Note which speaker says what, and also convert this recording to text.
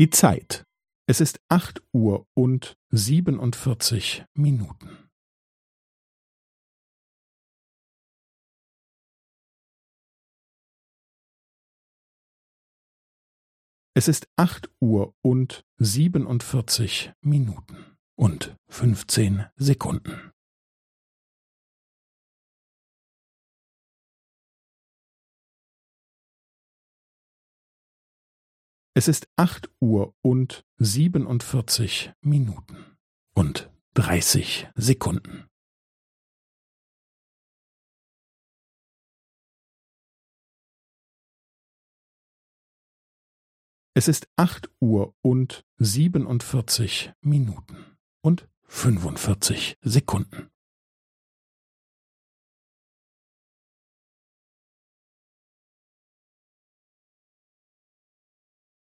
Speaker 1: Die Zeit. Es ist acht Uhr und siebenundvierzig Minuten. Es ist acht Uhr und siebenundvierzig Minuten und fünfzehn Sekunden. Es ist acht Uhr und siebenundvierzig Minuten und dreißig Sekunden. Es ist acht Uhr und siebenundvierzig Minuten und fünfundvierzig Sekunden.